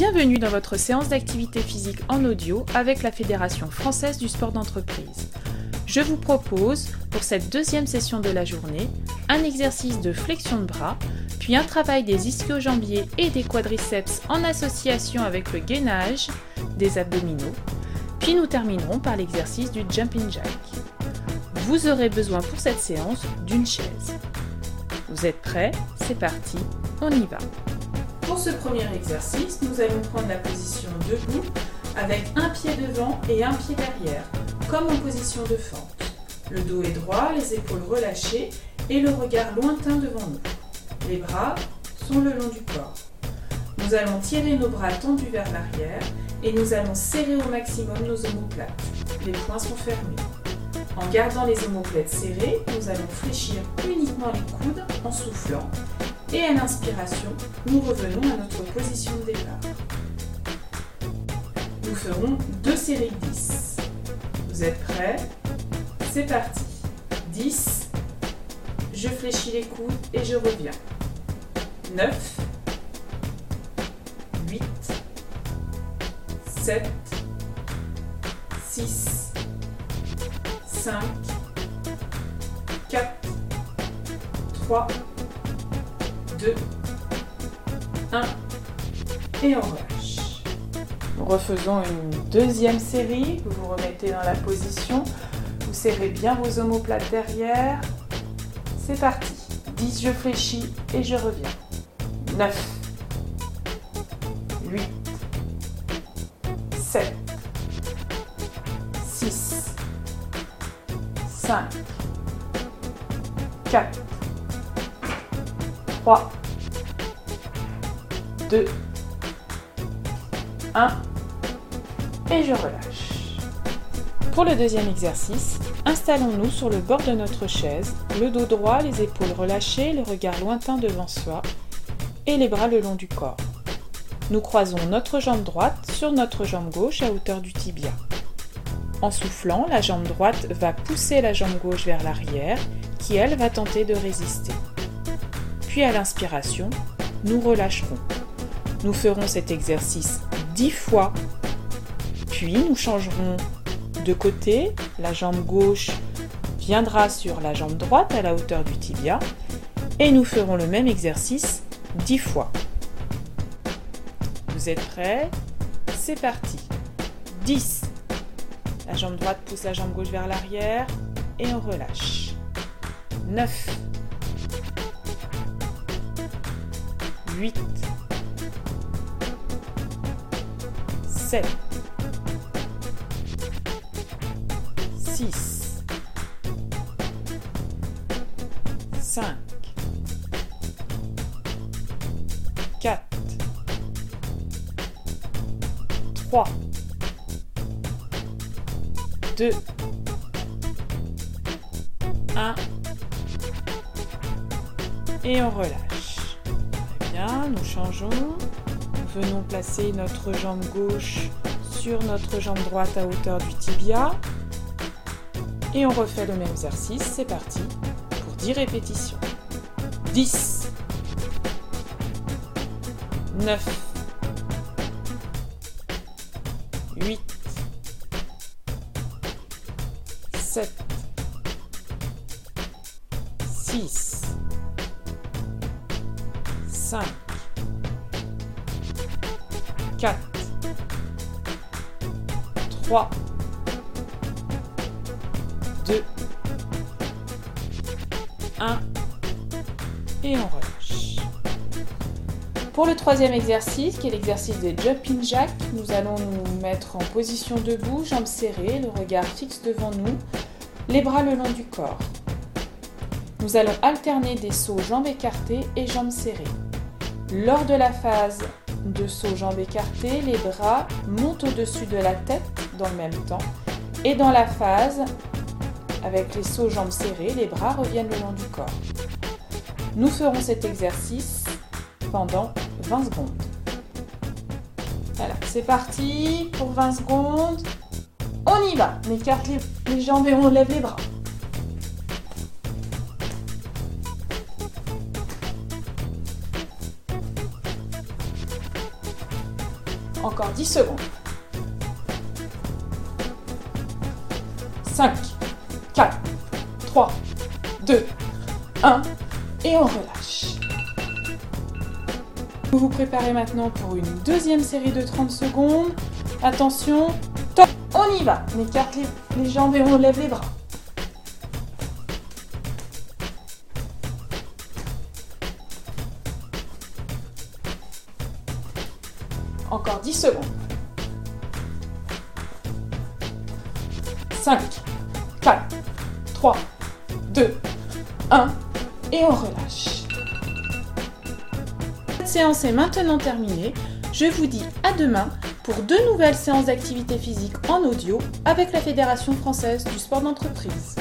Bienvenue dans votre séance d'activité physique en audio avec la Fédération française du sport d'entreprise. Je vous propose, pour cette deuxième session de la journée, un exercice de flexion de bras, puis un travail des ischio-jambiers et des quadriceps en association avec le gainage des abdominaux, puis nous terminerons par l'exercice du jumping jack. Vous aurez besoin pour cette séance d'une chaise. Vous êtes prêts? C'est parti, on y va. Pour ce premier exercice, nous allons prendre la position debout avec un pied devant et un pied derrière, comme en position de fente. Le dos est droit, les épaules relâchées et le regard lointain devant nous. Les bras sont le long du corps. Nous allons tirer nos bras tendus vers l'arrière et nous allons serrer au maximum nos omoplates. Les poings sont fermés. En gardant les omoplates serrées, nous allons fléchir uniquement les coudes en soufflant et à l'inspiration, nous revenons à notre position de départ. Nous ferons deux séries de 10. Vous êtes prêts? C'est parti. 10. Je fléchis les coudes et je reviens. 9. 8. 7. 6. 5. 4. 3. 2, 1 et on relâche. Refaisons une deuxième série. Vous vous remettez dans la position. Vous serrez bien vos omoplates derrière. C'est parti. 10, je fléchis et je reviens. 9, 8, 7, 6, 5, 4, 3, 2, 1 et je relâche. Pour le deuxième exercice, installons-nous sur le bord de notre chaise, le dos droit, les épaules relâchées, le regard lointain devant soi et les bras le long du corps. Nous croisons notre jambe droite sur notre jambe gauche à hauteur du tibia. En soufflant, la jambe droite va pousser la jambe gauche vers l'arrière qui, elle, va tenter de résister. Puis à l'inspiration, nous relâcherons. Nous ferons cet exercice 10 fois. Puis nous changerons de côté. La jambe gauche viendra sur la jambe droite à la hauteur du tibia. Et nous ferons le même exercice 10 fois. Vous êtes prêts? C'est parti. 10. La jambe droite pousse la jambe gauche vers l'arrière et on relâche. 9. 8, 7, 6, 5, 4, 3, 2, 1 et on relâche nous changeons. Venons placer notre jambe gauche sur notre jambe droite à hauteur du tibia. Et on refait le même exercice. C'est parti pour 10 répétitions. 10, 9, 8, 7, 6, 5, 4, 3, 2, 1 et on relâche. Pour le troisième exercice, qui est l'exercice des jumping jacks, nous allons nous mettre en position debout, jambes serrées, le regard fixe devant nous, les bras le long du corps. Nous allons alterner des sauts jambes écartées et jambes serrées. Lors de la phase de saut jambes écartées, les bras montent au-dessus de la tête dans le même temps. Et dans la phase avec les sauts jambes serrées, les bras reviennent le long du corps. Nous ferons cet exercice pendant 20 secondes. Voilà, c'est parti pour 20 secondes. On y va. On écarte les jambes et on lève les bras. Encore 10 secondes. 5, 4, 3, 2, 1 et on relâche. Vous vous préparez maintenant pour une deuxième série de 30 secondes. Attention, top, on y va. On écarte les, les jambes et on lève les bras. Encore 10 secondes. 5, 4, 3, 2, 1 et on relâche. Cette séance est maintenant terminée. Je vous dis à demain pour deux nouvelles séances d'activité physique en audio avec la Fédération française du sport d'entreprise.